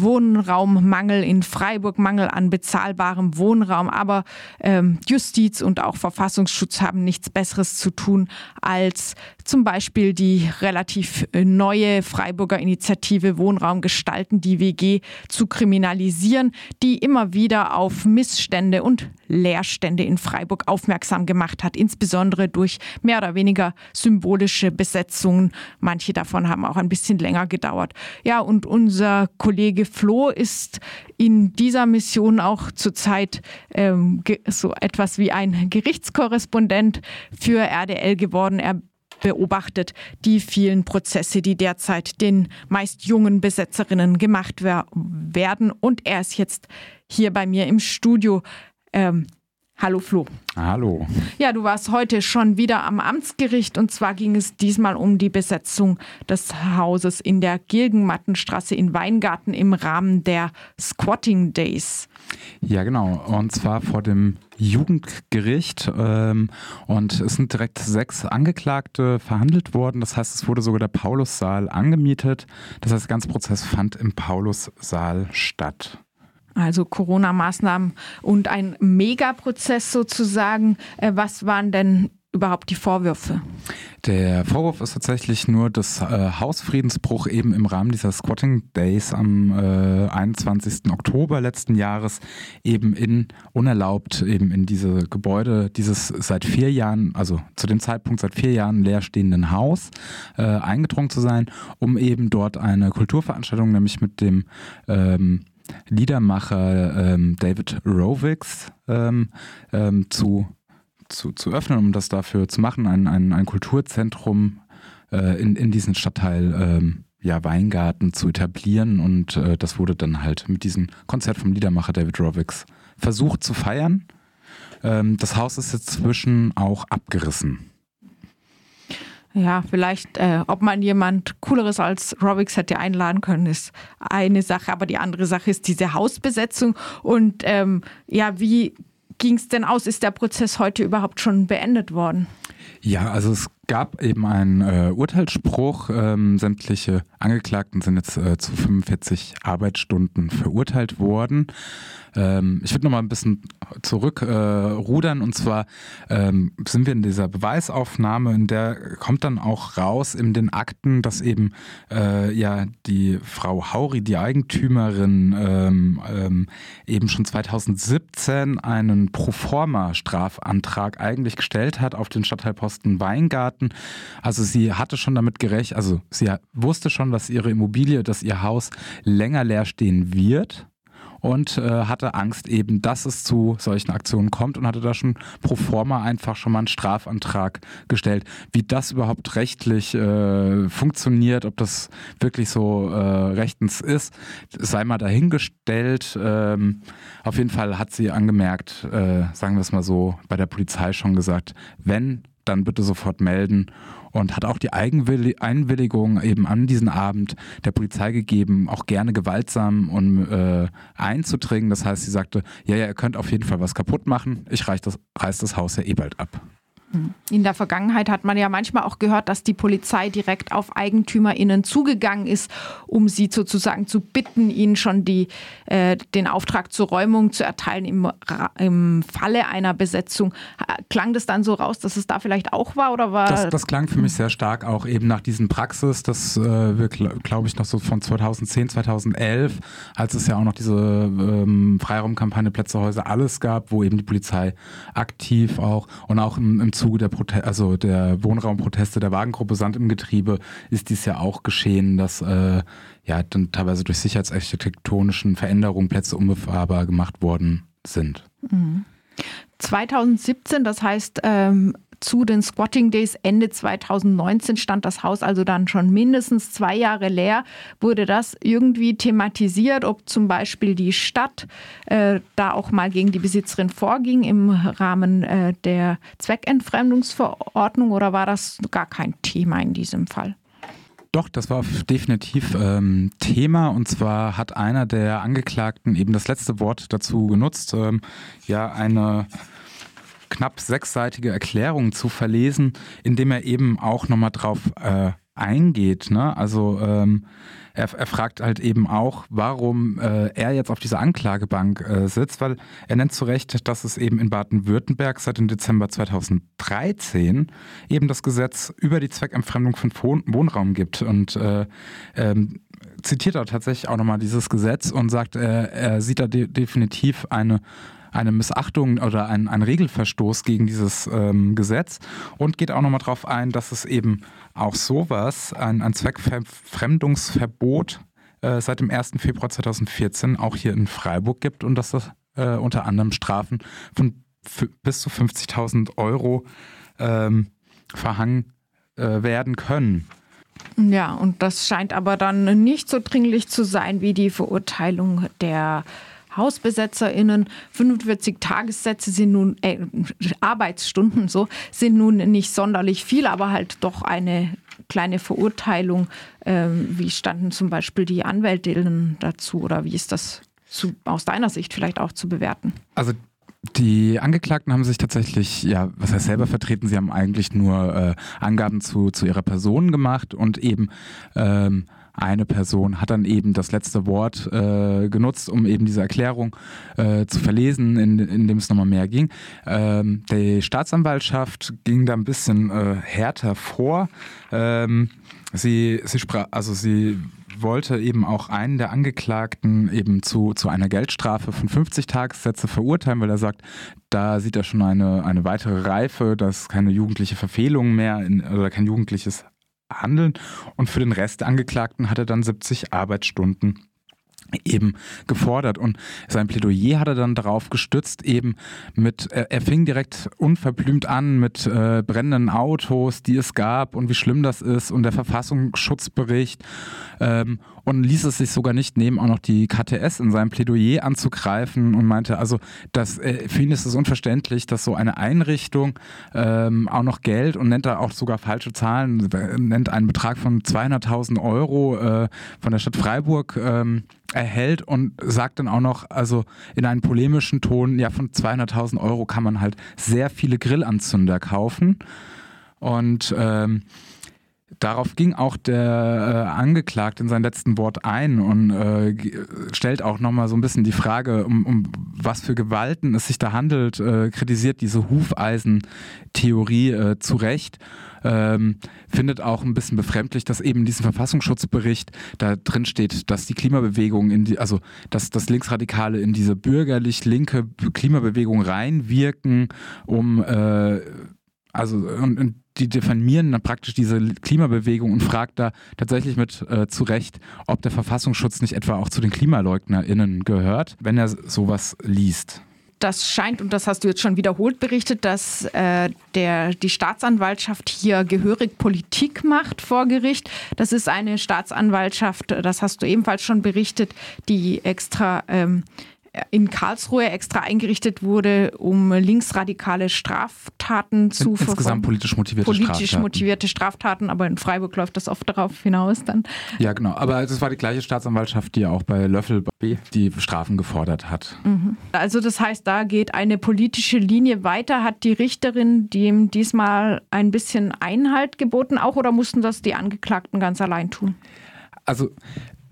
Wohnraummangel in Freiburg, Mangel an bezahlbarem Wohnraum. Aber ähm, Justiz und auch Verfassungsschutz haben nichts Besseres zu tun, als zum Beispiel die relativ äh, neue Freiburger Initiative Wohnraum gestalten, die WG, zu kriminalisieren, die immer wieder auf Missstände und Leerstände in Freiburg aufmerksam gemacht hat, insbesondere durch mehr oder weniger symbolische Besetzungen. Manche davon haben auch ein bisschen länger gedauert. Ja, und unser Kollege Flo ist in dieser Mission auch zurzeit ähm, so etwas wie ein Gerichtskorrespondent für RDL geworden. Er beobachtet die vielen Prozesse, die derzeit den meist jungen Besetzerinnen gemacht werden. Und er ist jetzt hier bei mir im Studio. Ähm, Hallo Flo. Hallo. Ja, du warst heute schon wieder am Amtsgericht und zwar ging es diesmal um die Besetzung des Hauses in der Gilgenmattenstraße in Weingarten im Rahmen der Squatting Days. Ja, genau. Und zwar vor dem Jugendgericht. Ähm, und es sind direkt sechs Angeklagte verhandelt worden. Das heißt, es wurde sogar der Paulussaal angemietet. Das heißt, der ganze Prozess fand im Paulussaal statt. Also Corona-Maßnahmen und ein Megaprozess sozusagen. Äh, was waren denn überhaupt die Vorwürfe? Der Vorwurf ist tatsächlich nur das äh, Hausfriedensbruch eben im Rahmen dieser Squatting Days am äh, 21. Oktober letzten Jahres eben in unerlaubt eben in diese Gebäude dieses seit vier Jahren, also zu dem Zeitpunkt seit vier Jahren leerstehenden Haus äh, eingedrungen zu sein, um eben dort eine Kulturveranstaltung, nämlich mit dem ähm, Liedermacher ähm, David Rovix ähm, ähm, zu, zu, zu öffnen, um das dafür zu machen, ein, ein, ein Kulturzentrum äh, in, in diesen Stadtteil ähm, ja, Weingarten zu etablieren. Und äh, das wurde dann halt mit diesem Konzert vom Liedermacher David Rovix versucht zu feiern. Ähm, das Haus ist jetzt zwischen auch abgerissen. Ja, vielleicht, äh, ob man jemand Cooleres als Robix hätte einladen können, ist eine Sache. Aber die andere Sache ist diese Hausbesetzung. Und ähm, ja, wie ging es denn aus? Ist der Prozess heute überhaupt schon beendet worden? Ja, also es gab eben einen äh, Urteilsspruch. Ähm, sämtliche Angeklagten sind jetzt äh, zu 45 Arbeitsstunden verurteilt worden. Ähm, ich würde noch mal ein bisschen zurückrudern äh, und zwar ähm, sind wir in dieser Beweisaufnahme, in der kommt dann auch raus in den Akten, dass eben äh, ja die Frau Hauri, die Eigentümerin, ähm, ähm, eben schon 2017 einen Proforma-Strafantrag eigentlich gestellt hat auf den Stadtteilposten Weingarten. Also sie hatte schon damit gerechnet, also sie wusste schon, dass ihre Immobilie, dass ihr Haus länger leer stehen wird und äh, hatte Angst eben, dass es zu solchen Aktionen kommt und hatte da schon pro forma einfach schon mal einen Strafantrag gestellt. Wie das überhaupt rechtlich äh, funktioniert, ob das wirklich so äh, rechtens ist, sei mal dahingestellt. Ähm, auf jeden Fall hat sie angemerkt, äh, sagen wir es mal so, bei der Polizei schon gesagt, wenn, dann bitte sofort melden und hat auch die Einwilligung eben an diesen Abend der Polizei gegeben, auch gerne gewaltsam um äh, einzudringen. Das heißt, sie sagte, ja, ja, ihr könnt auf jeden Fall was kaputt machen, ich reiß das, reiß das Haus ja eh bald ab. In der Vergangenheit hat man ja manchmal auch gehört, dass die Polizei direkt auf EigentümerInnen zugegangen ist, um sie sozusagen zu bitten, ihnen schon die, äh, den Auftrag zur Räumung zu erteilen im, im Falle einer Besetzung. Klang das dann so raus, dass es da vielleicht auch war? Oder war das, das klang für mich sehr stark auch eben nach diesen Praxis, das äh, wir, glaube ich, noch so von 2010, 2011, als es ja auch noch diese ähm, Freiraumkampagne Plätzehäuser alles gab, wo eben die Polizei aktiv auch und auch im, im Zuge der, Prote also der Wohnraumproteste der Wagengruppe Sand im Getriebe ist dies ja auch geschehen, dass äh, ja dann teilweise durch sicherheitsarchitektonischen Veränderungen Plätze unbefahrbar gemacht worden sind. Mhm. 2017, das heißt ähm, zu den Squatting Days Ende 2019 stand das Haus also dann schon mindestens zwei Jahre leer. Wurde das irgendwie thematisiert, ob zum Beispiel die Stadt äh, da auch mal gegen die Besitzerin vorging im Rahmen äh, der Zweckentfremdungsverordnung oder war das gar kein Thema in diesem Fall? Doch, das war definitiv ähm, Thema und zwar hat einer der Angeklagten eben das letzte Wort dazu genutzt, ähm, ja eine knapp sechsseitige Erklärung zu verlesen, indem er eben auch nochmal drauf äh, eingeht. Ne? Also ähm, er, er, fragt halt eben auch, warum äh, er jetzt auf dieser Anklagebank äh, sitzt, weil er nennt zu Recht, dass es eben in Baden-Württemberg seit dem Dezember 2013 eben das Gesetz über die Zweckentfremdung von Wohnraum gibt. Und äh, ähm, zitiert er tatsächlich auch nochmal dieses Gesetz und sagt, er, er sieht da de definitiv eine eine Missachtung oder ein, ein Regelverstoß gegen dieses ähm, Gesetz und geht auch nochmal darauf ein, dass es eben auch sowas, ein, ein Zweckfremdungsverbot äh, seit dem 1. Februar 2014 auch hier in Freiburg gibt und dass das äh, unter anderem Strafen von bis zu 50.000 Euro ähm, verhangen äh, werden können. Ja, und das scheint aber dann nicht so dringlich zu sein wie die Verurteilung der HausbesetzerInnen. 45 Tagessätze sind nun, äh, Arbeitsstunden so, sind nun nicht sonderlich viel, aber halt doch eine kleine Verurteilung. Ähm, wie standen zum Beispiel die Anwältinnen dazu oder wie ist das zu, aus deiner Sicht vielleicht auch zu bewerten? Also die Angeklagten haben sich tatsächlich, ja, was heißt selber vertreten, sie haben eigentlich nur äh, Angaben zu, zu ihrer Person gemacht und eben ähm, eine Person hat dann eben das letzte Wort äh, genutzt, um eben diese Erklärung äh, zu verlesen, in, in dem es nochmal mehr ging. Ähm, die Staatsanwaltschaft ging da ein bisschen äh, härter vor. Ähm, sie, sie sprach, also sie wollte eben auch einen der Angeklagten eben zu, zu einer Geldstrafe von 50 Tagessätze verurteilen, weil er sagt, da sieht er schon eine, eine weitere Reife, dass keine jugendliche Verfehlung mehr in, oder kein jugendliches handeln. Und für den Rest der Angeklagten hat er dann 70 Arbeitsstunden eben gefordert. Und sein Plädoyer hat er dann darauf gestützt, eben mit, er, er fing direkt unverblümt an mit äh, brennenden Autos, die es gab und wie schlimm das ist und der Verfassungsschutzbericht ähm, und ließ es sich sogar nicht nehmen, auch noch die KTS in seinem Plädoyer anzugreifen und meinte, also dass, äh, für ihn ist es unverständlich, dass so eine Einrichtung ähm, auch noch Geld und nennt da auch sogar falsche Zahlen, nennt einen Betrag von 200.000 Euro äh, von der Stadt Freiburg ähm, erhält und sagt dann auch noch, also in einem polemischen Ton, ja, von 200.000 Euro kann man halt sehr viele Grillanzünder kaufen. Und ähm, Darauf ging auch der äh, Angeklagte in sein letzten Wort ein und äh, stellt auch nochmal so ein bisschen die Frage, um, um, was für Gewalten es sich da handelt, äh, kritisiert diese Hufeisentheorie äh, zu Recht. Ähm, findet auch ein bisschen befremdlich, dass eben in diesem Verfassungsschutzbericht da drin steht, dass die Klimabewegung in die, also dass das Linksradikale in diese bürgerlich-linke Klimabewegung reinwirken, um äh, also und, und die diffamieren dann praktisch diese Klimabewegung und fragt da tatsächlich mit äh, zu Recht, ob der Verfassungsschutz nicht etwa auch zu den KlimaleugnerInnen gehört, wenn er sowas liest. Das scheint, und das hast du jetzt schon wiederholt berichtet, dass äh, der, die Staatsanwaltschaft hier gehörig Politik macht vor Gericht. Das ist eine Staatsanwaltschaft, das hast du ebenfalls schon berichtet, die extra ähm, in Karlsruhe extra eingerichtet wurde, um linksradikale Straftaten zu verfolgen. Insgesamt politisch motivierte politisch Straftaten. motivierte Straftaten, aber in Freiburg läuft das oft darauf hinaus dann. Ja, genau. Aber es war die gleiche Staatsanwaltschaft, die auch bei Löffel die Strafen gefordert hat. Mhm. Also das heißt, da geht eine politische Linie weiter. Hat die Richterin dem diesmal ein bisschen Einhalt geboten auch oder mussten das die Angeklagten ganz allein tun? Also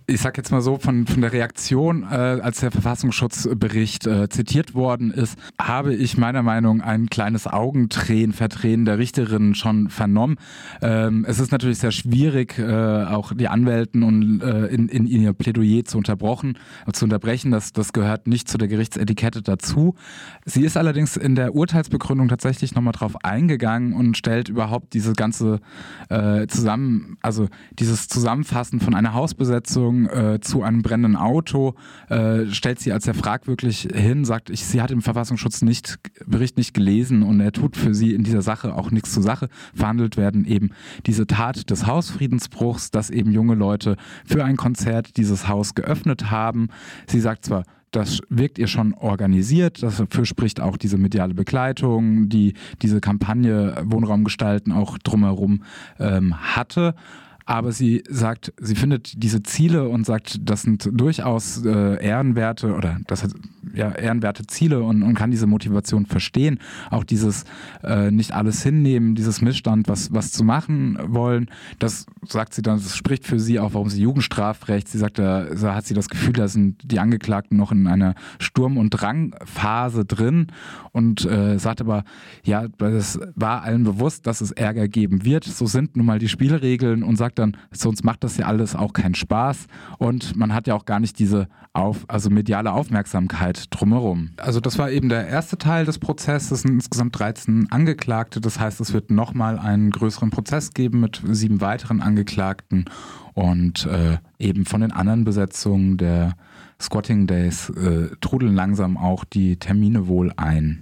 ich sag jetzt mal so, von, von der Reaktion, äh, als der Verfassungsschutzbericht äh, zitiert worden ist, habe ich meiner Meinung nach ein kleines Augentränen, Verdrehen der Richterin schon vernommen. Ähm, es ist natürlich sehr schwierig, äh, auch die Anwälten und äh, in, in ihr Plädoyer zu unterbrochen, zu unterbrechen. Das, das gehört nicht zu der Gerichtsetikette dazu. Sie ist allerdings in der Urteilsbegründung tatsächlich nochmal drauf eingegangen und stellt überhaupt diese ganze äh, zusammen, also dieses Zusammenfassen von einer Hausbesetzung äh, zu einem brennenden Auto, äh, stellt sie als sehr fragwürdig hin, sagt, ich, sie hat im Verfassungsschutz nicht, Bericht nicht gelesen und er tut für sie in dieser Sache auch nichts zur Sache. Verhandelt werden eben diese Tat des Hausfriedensbruchs, dass eben junge Leute für ein Konzert dieses Haus geöffnet haben. Sie sagt zwar, das wirkt ihr schon organisiert. Dafür spricht auch diese mediale Begleitung, die diese Kampagne Wohnraum gestalten auch drumherum ähm, hatte. Aber sie sagt, sie findet diese Ziele und sagt, das sind durchaus äh, ehrenwerte oder das hat ja ehrenwerte Ziele und, und kann diese Motivation verstehen. Auch dieses äh, nicht alles hinnehmen, dieses Missstand, was, was zu machen wollen, das sagt sie dann, das spricht für sie auch, warum sie Jugendstrafrecht, sie sagt, da, da hat sie das Gefühl, da sind die Angeklagten noch in einer Sturm- und Drangphase drin und äh, sagt aber, ja, das war allen bewusst, dass es Ärger geben wird. So sind nun mal die Spielregeln und sagt dann, sonst macht das ja alles auch keinen Spaß und man hat ja auch gar nicht diese auf, also mediale Aufmerksamkeit drumherum. Also das war eben der erste Teil des Prozesses. Es sind insgesamt 13 Angeklagte. Das heißt, es wird nochmal einen größeren Prozess geben mit sieben weiteren Angeklagten und äh, eben von den anderen Besetzungen der Squatting Days äh, trudeln langsam auch die Termine wohl ein.